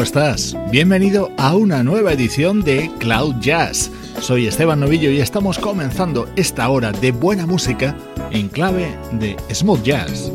¿Cómo estás? Bienvenido a una nueva edición de Cloud Jazz. Soy Esteban Novillo y estamos comenzando esta hora de buena música en clave de smooth jazz.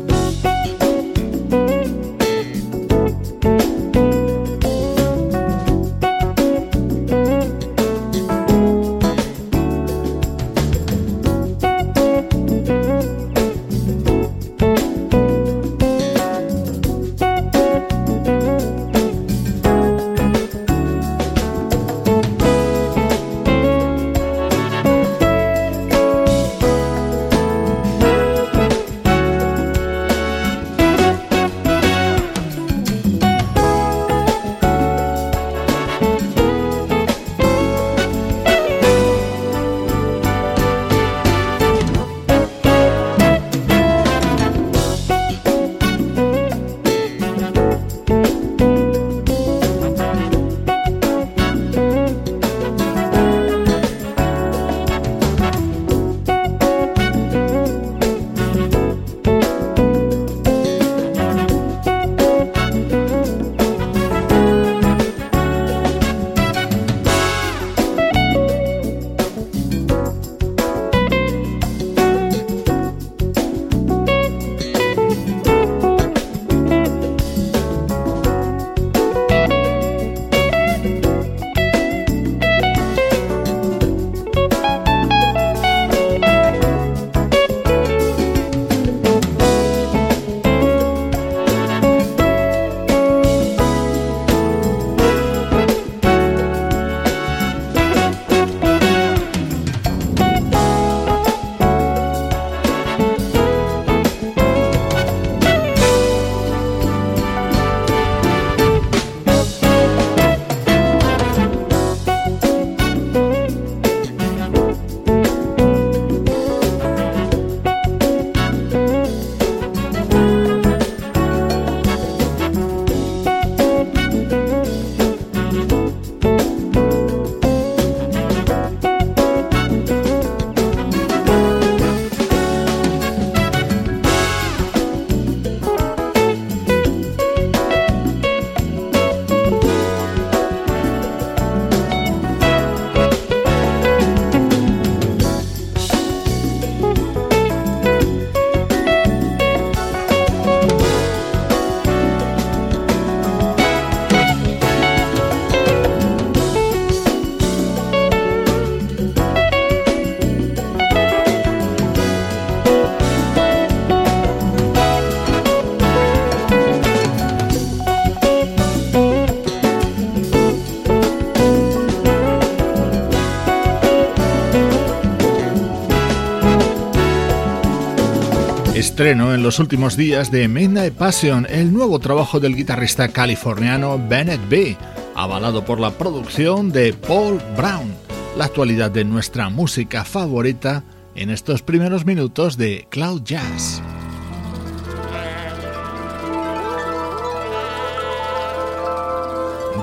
Estreno en los últimos días de Midnight Passion, el nuevo trabajo del guitarrista californiano Bennett B., avalado por la producción de Paul Brown, la actualidad de nuestra música favorita en estos primeros minutos de Cloud Jazz.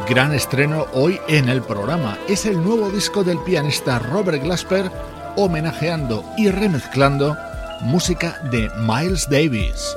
Gran estreno hoy en el programa. Es el nuevo disco del pianista Robert Glasper homenajeando y remezclando música de Miles Davis.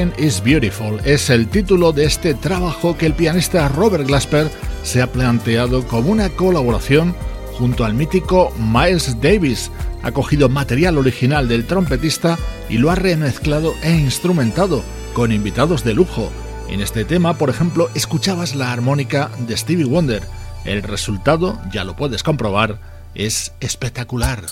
Is Beautiful es el título de este trabajo que el pianista Robert Glasper se ha planteado como una colaboración junto al mítico Miles Davis. Ha cogido material original del trompetista y lo ha remezclado e instrumentado con invitados de lujo. En este tema, por ejemplo, escuchabas la armónica de Stevie Wonder. El resultado, ya lo puedes comprobar, es espectacular.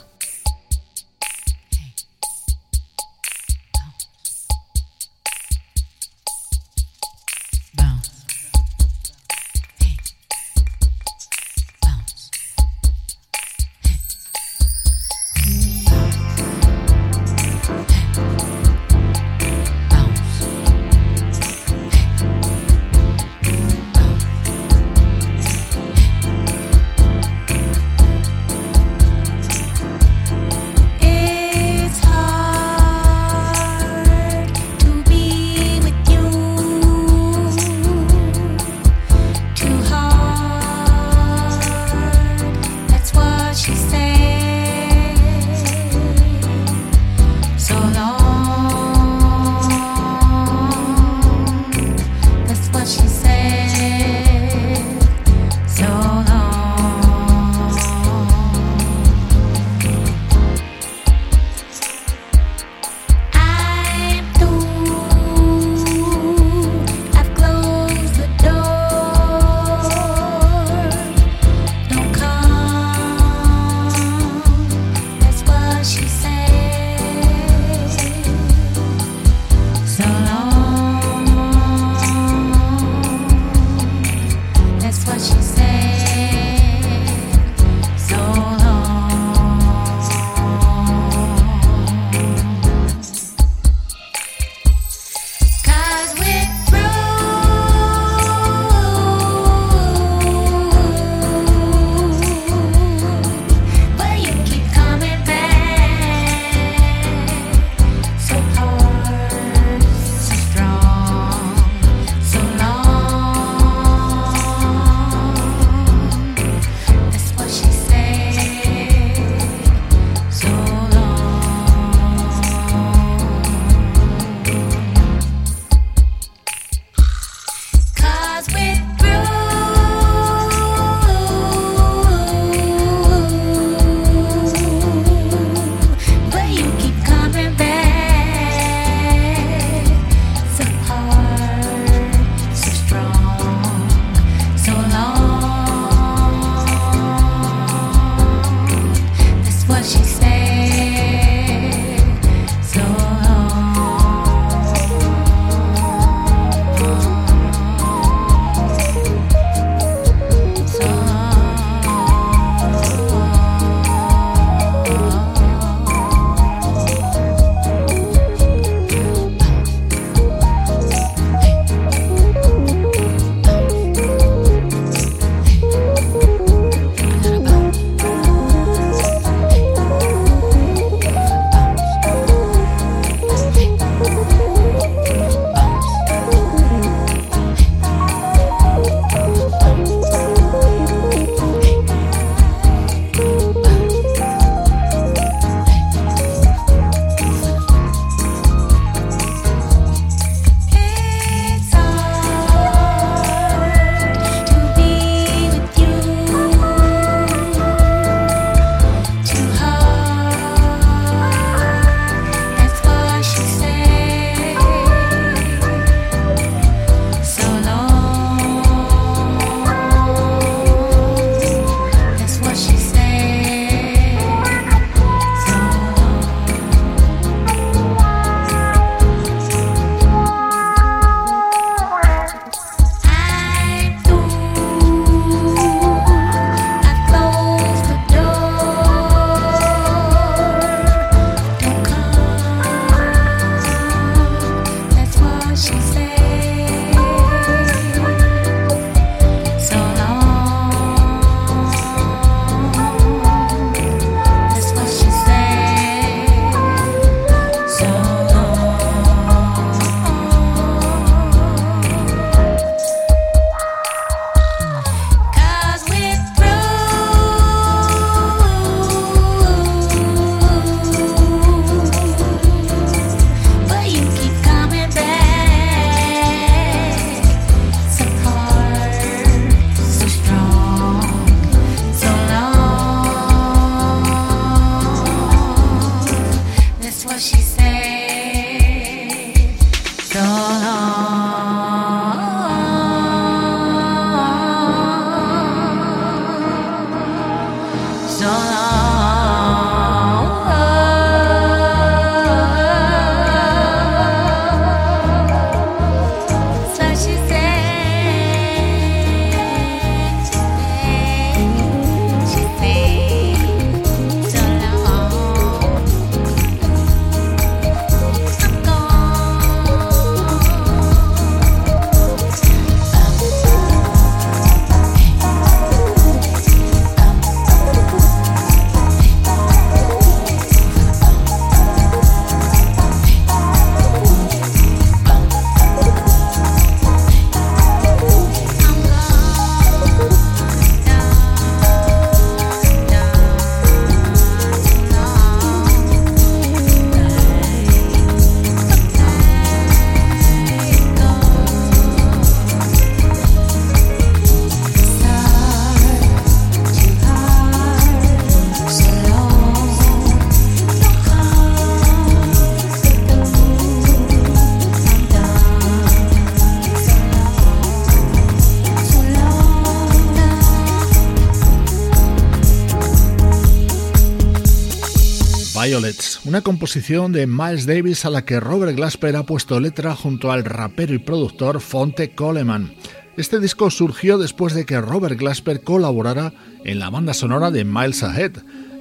Una composición de Miles Davis a la que Robert Glasper ha puesto letra junto al rapero y productor Fonte Coleman. Este disco surgió después de que Robert Glasper colaborara en la banda sonora de Miles Ahead,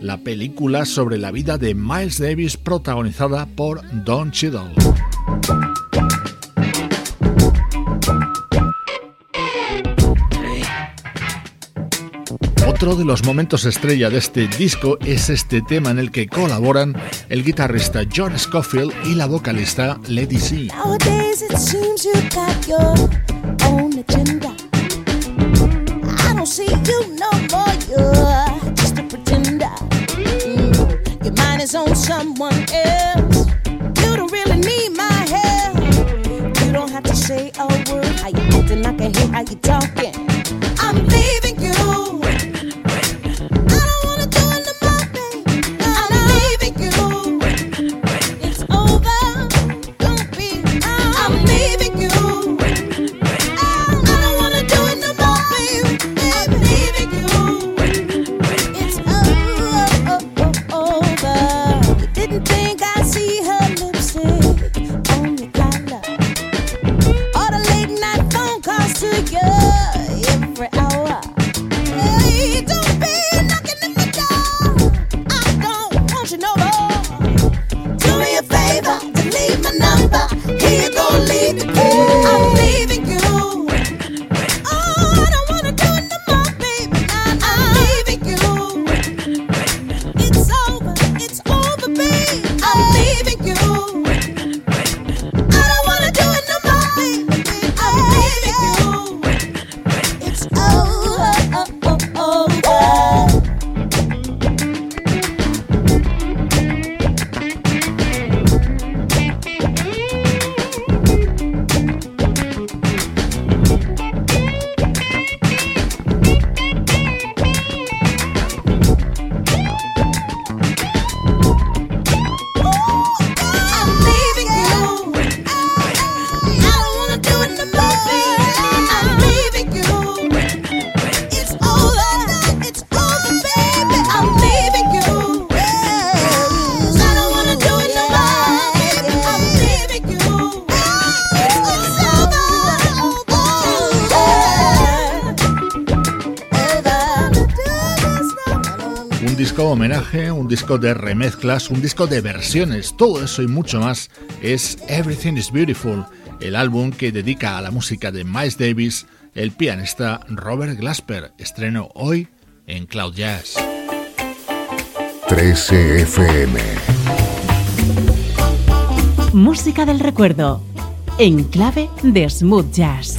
la película sobre la vida de Miles Davis protagonizada por Don Cheadle. Otro de los momentos estrella de este disco es este tema en el que colaboran el guitarrista John Scofield y la vocalista Lady C. say a word. How you acting? I hear how you talking. I'm leaving you. Homenaje, un disco de remezclas, un disco de versiones, todo eso y mucho más es Everything is Beautiful, el álbum que dedica a la música de Miles Davis el pianista Robert Glasper, estreno hoy en Cloud Jazz. 13 FM Música del recuerdo, en clave de smooth jazz.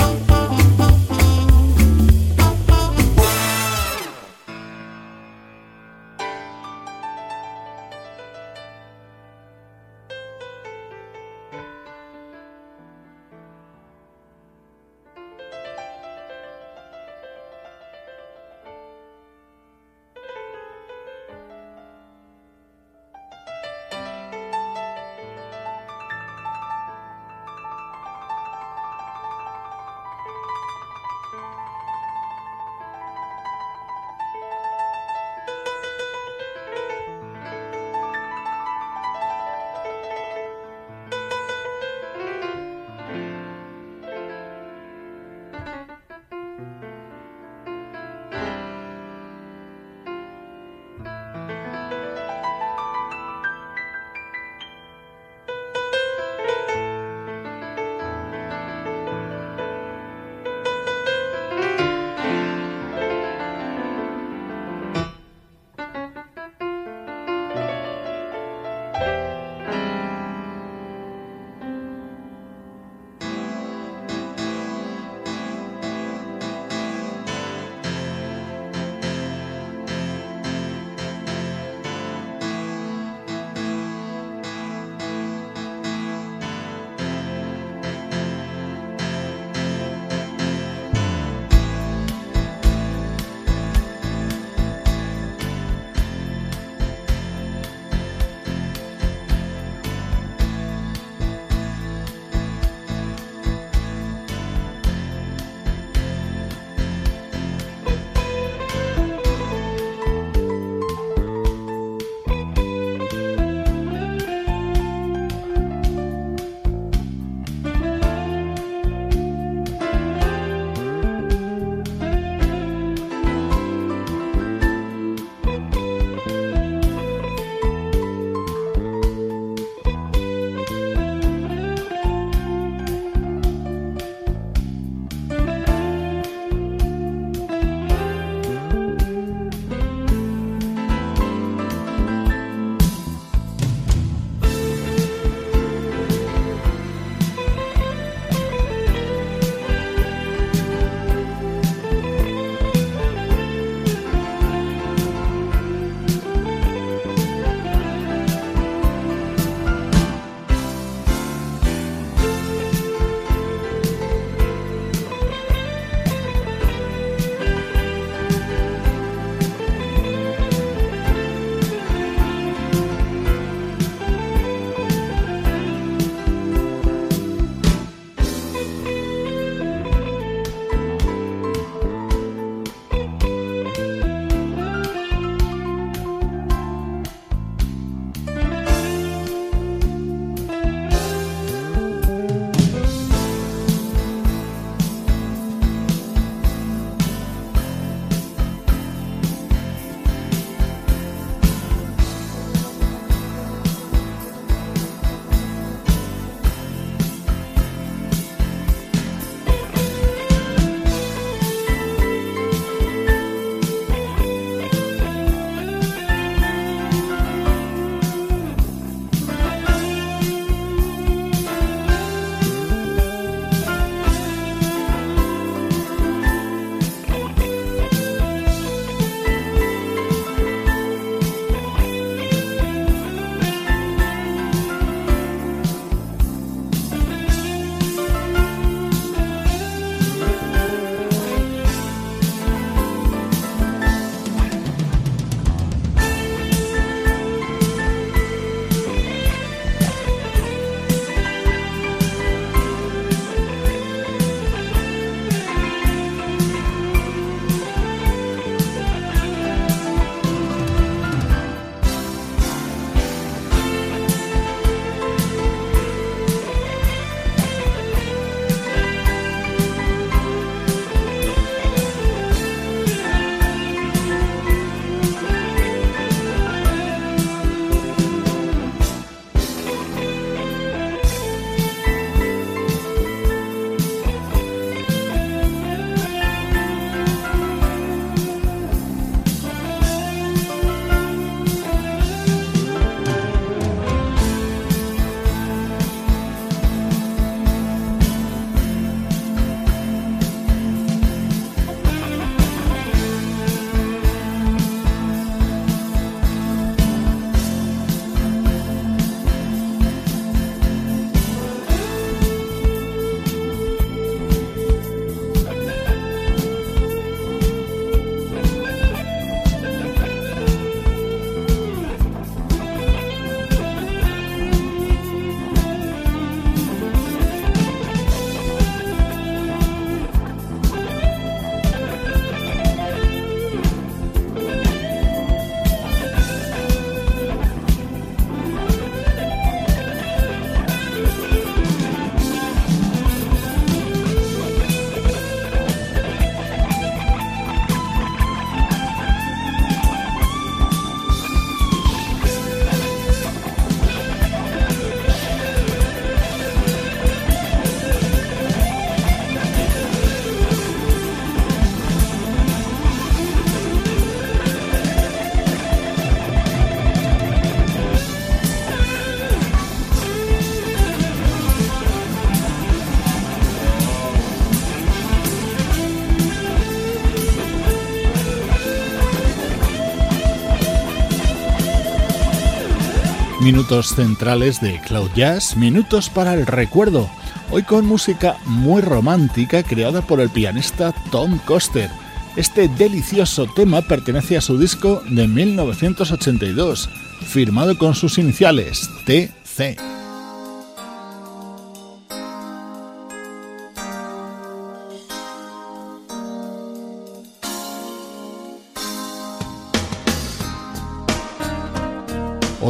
Minutos centrales de Cloud Jazz, minutos para el recuerdo, hoy con música muy romántica creada por el pianista Tom Coster. Este delicioso tema pertenece a su disco de 1982, firmado con sus iniciales TC.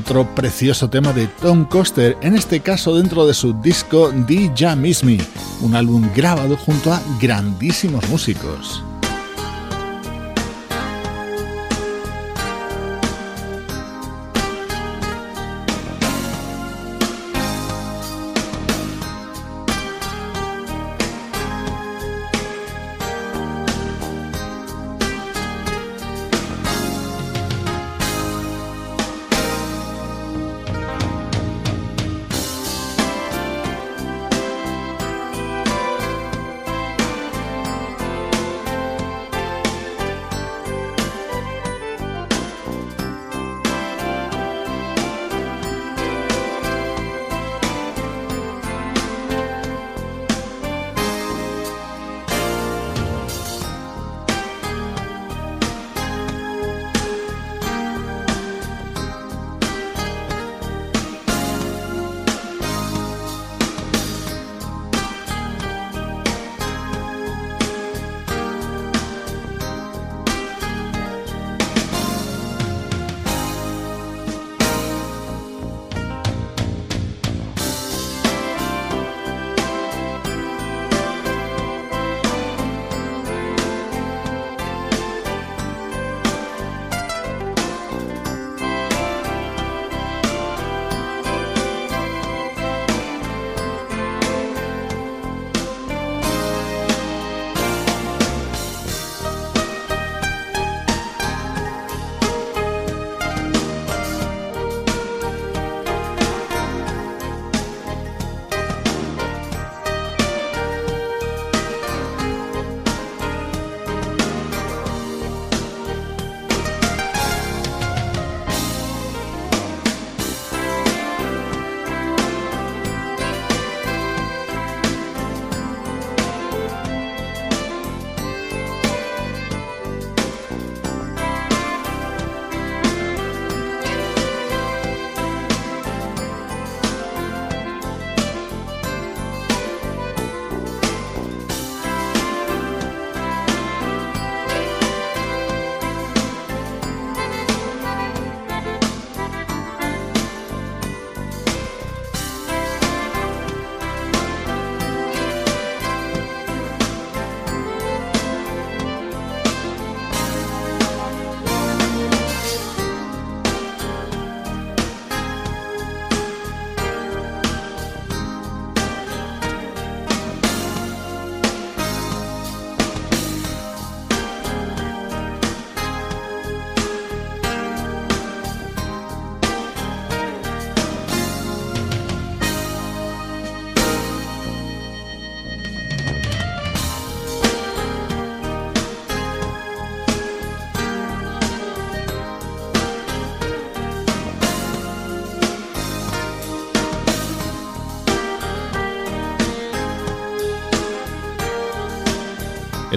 Otro precioso tema de Tom Coster, en este caso dentro de su disco Ya Miss Me, un álbum grabado junto a grandísimos músicos.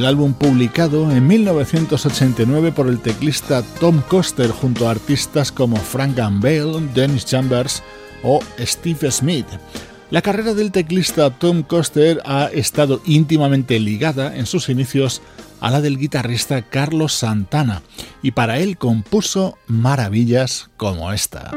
El álbum publicado en 1989 por el teclista Tom Coster junto a artistas como Frank Bale, Dennis Chambers o Steve Smith. La carrera del teclista Tom Coster ha estado íntimamente ligada en sus inicios a la del guitarrista Carlos Santana y para él compuso maravillas como esta.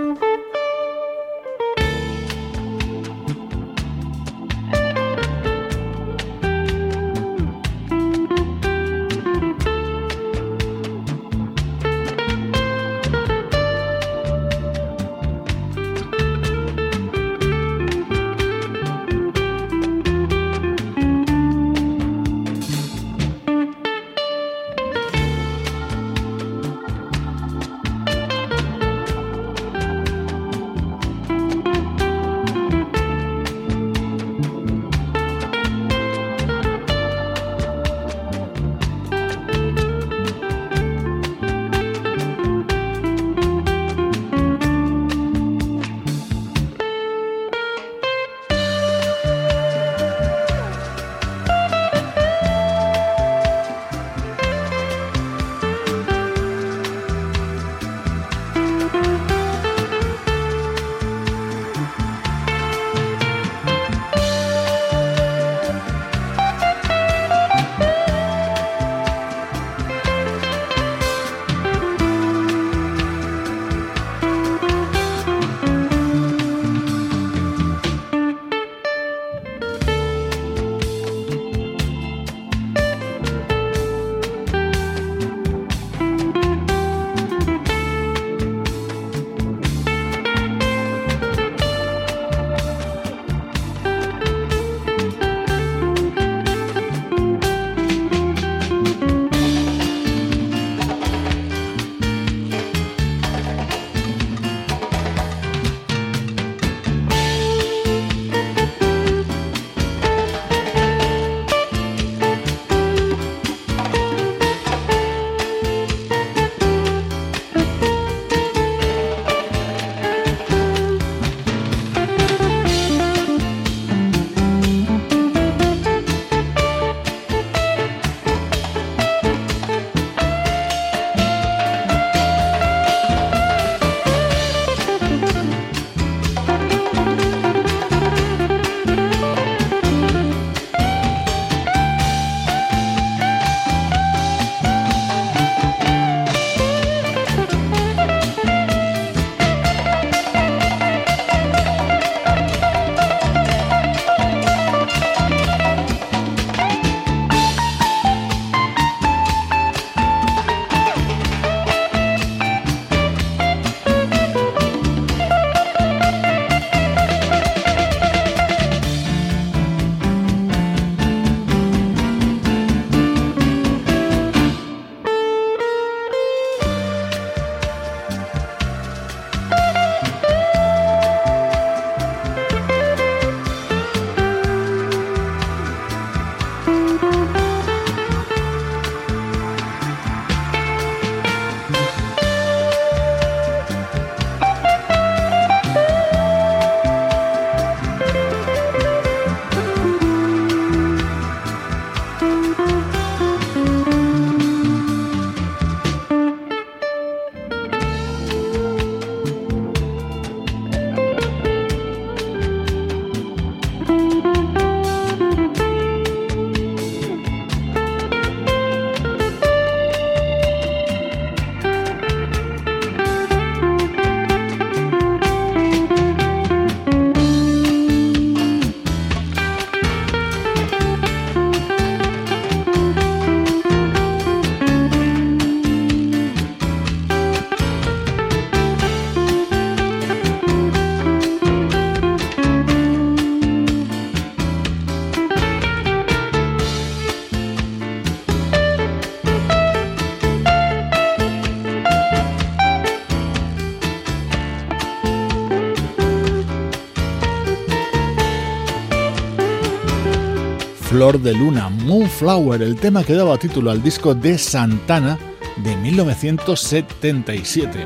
De Luna, Moonflower, el tema que daba título al disco de Santana de 1977.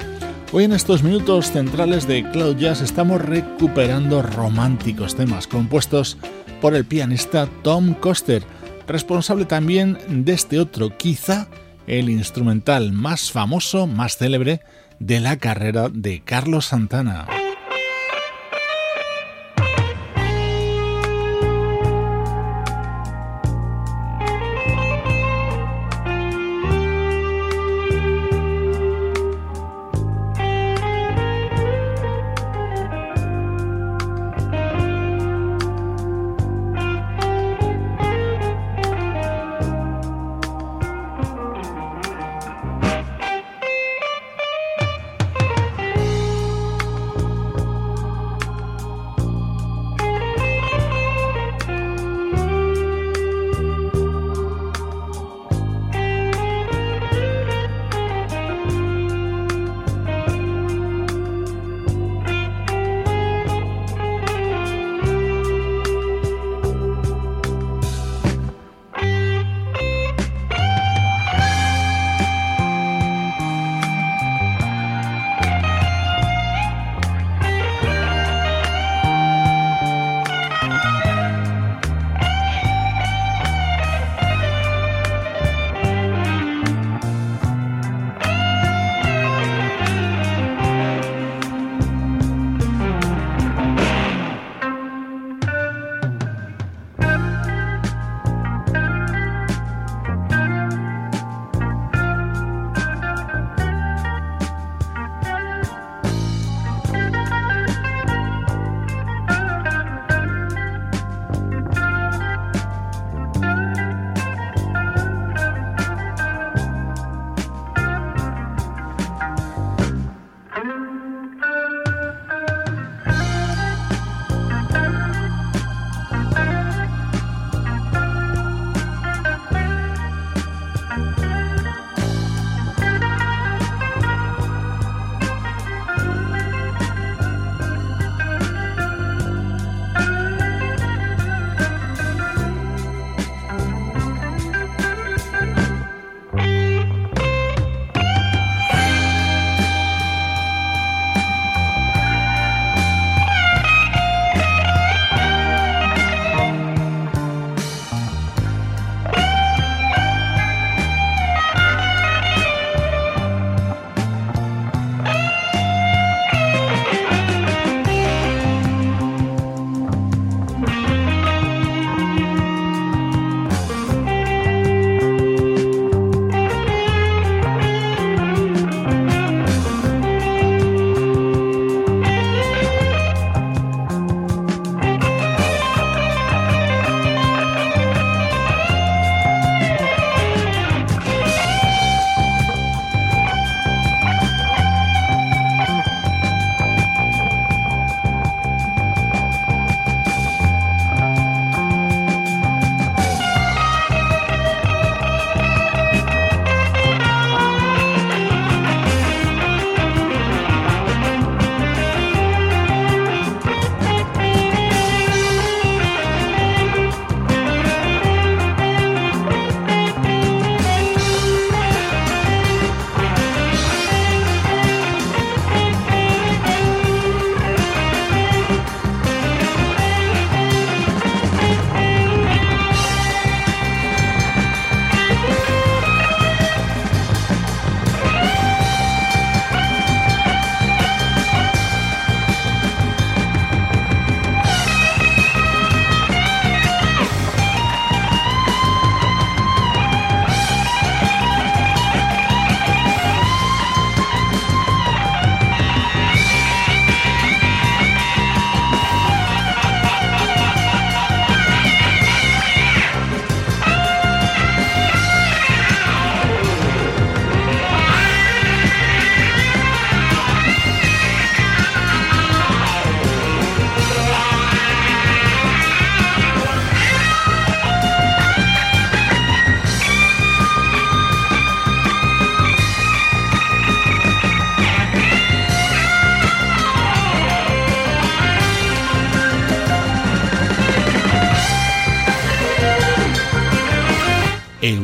Hoy en estos minutos centrales de Cloud Jazz estamos recuperando románticos temas compuestos por el pianista Tom Coster, responsable también de este otro, quizá el instrumental más famoso, más célebre de la carrera de Carlos Santana.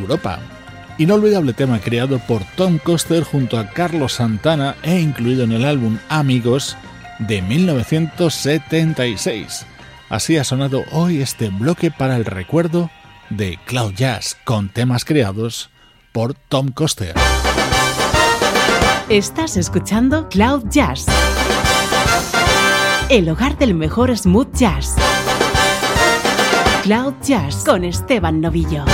Europa. Inolvidable tema creado por Tom Coster junto a Carlos Santana e incluido en el álbum Amigos de 1976. Así ha sonado hoy este bloque para el recuerdo de Cloud Jazz con temas creados por Tom Coster. Estás escuchando Cloud Jazz, el hogar del mejor smooth jazz. Cloud Jazz con Esteban Novillo.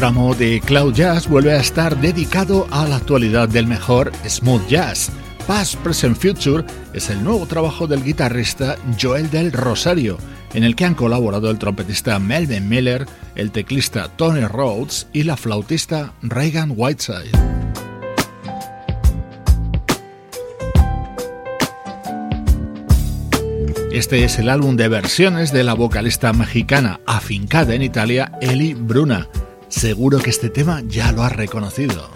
Tramo de Cloud Jazz vuelve a estar dedicado a la actualidad del mejor smooth jazz. Past, Present, Future es el nuevo trabajo del guitarrista Joel del Rosario, en el que han colaborado el trompetista Melvin Miller, el teclista Tony Rhodes y la flautista Reagan Whiteside. Este es el álbum de versiones de la vocalista mexicana afincada en Italia, Eli Bruna. Seguro que este tema ya lo has reconocido.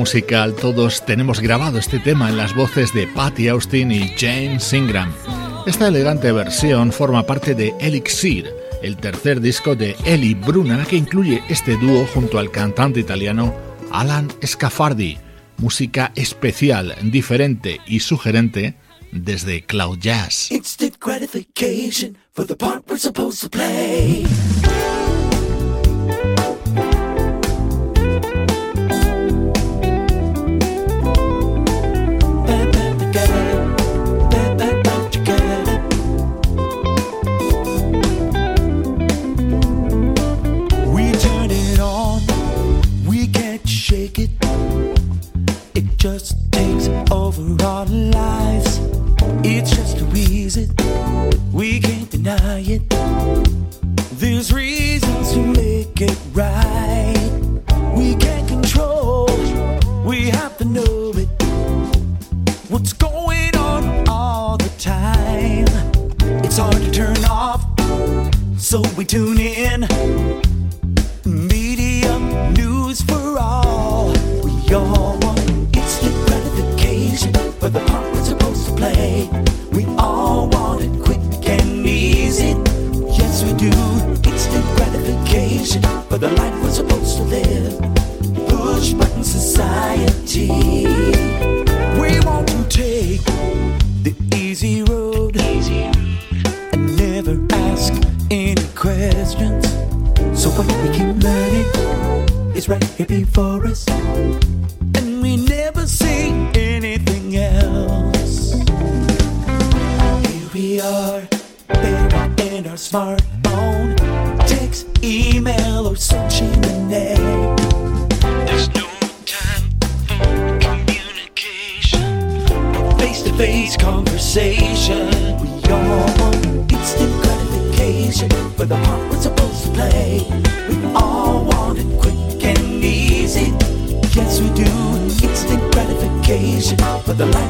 Musical todos tenemos grabado este tema en las voces de Patty Austin y James Ingram. Esta elegante versión forma parte de Elixir, el tercer disco de Eli Bruna que incluye este dúo junto al cantante italiano Alan Scafardi. Música especial, diferente y sugerente desde Cloud Jazz.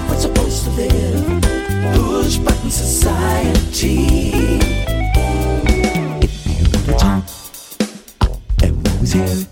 Life we're supposed to live. Push button society. Here.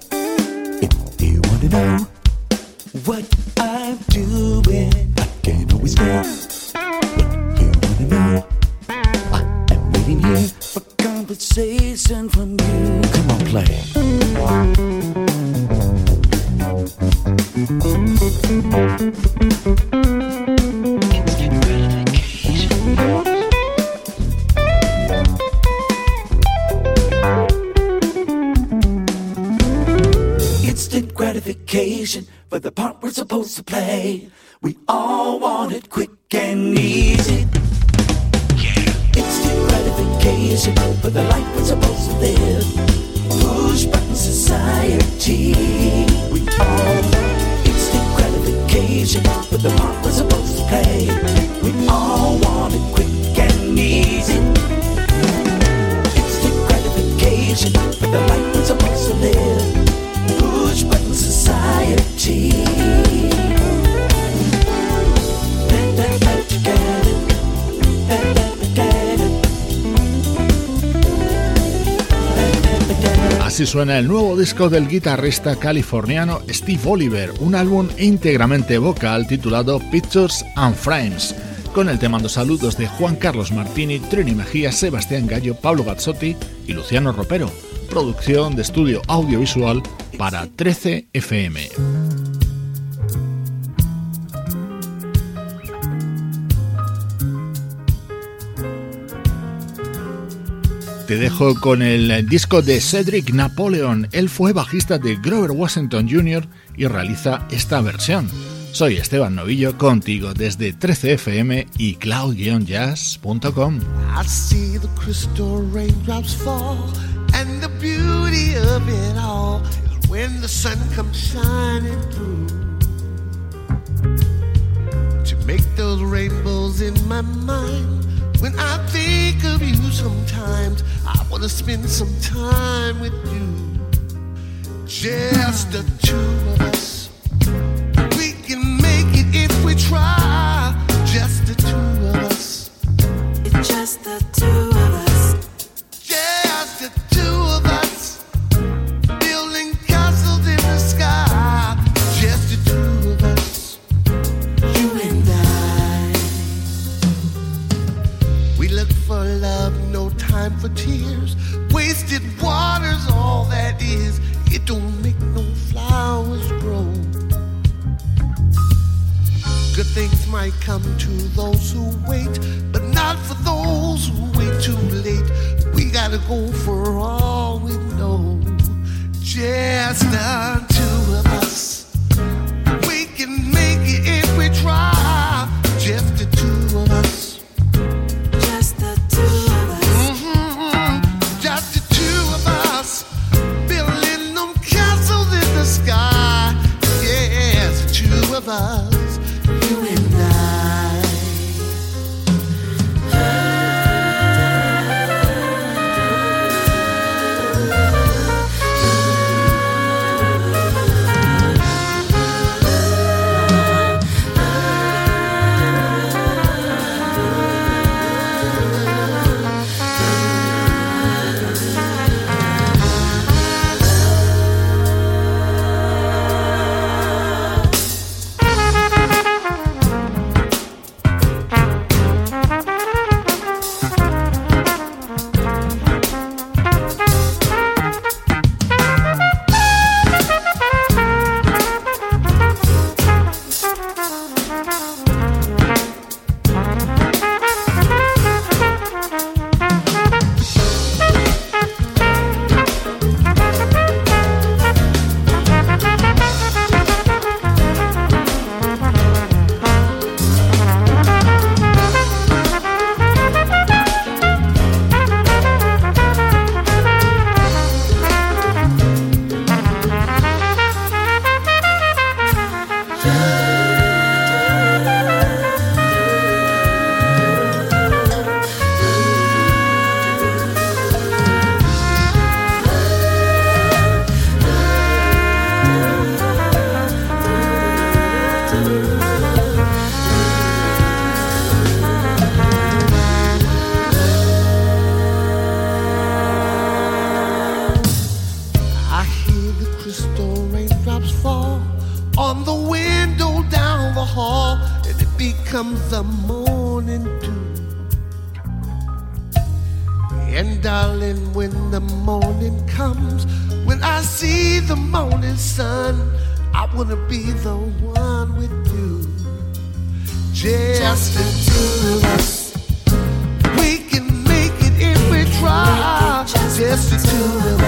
Suena el nuevo disco del guitarrista californiano Steve Oliver, un álbum íntegramente vocal titulado Pictures and Frames, con el te saludos de Juan Carlos Martini, Trini Mejía, Sebastián Gallo, Pablo Gazzotti y Luciano Ropero. Producción de estudio audiovisual para 13 FM. Te dejo con el disco de Cedric Napoleon. Él fue bajista de Grover Washington Jr. y realiza esta versión. Soy Esteban Novillo contigo desde 13fm y cloud-jazz.com. When the sun comes shining through. To make those rainbows in my mind, when I think of you sometimes, I want to spend some time with you. Just the two of us. We can make it if we try. Just the two of us. It's just the two might come to those who wait, but not for those who wait too late. We gotta go for all we know. Just the two of us. to the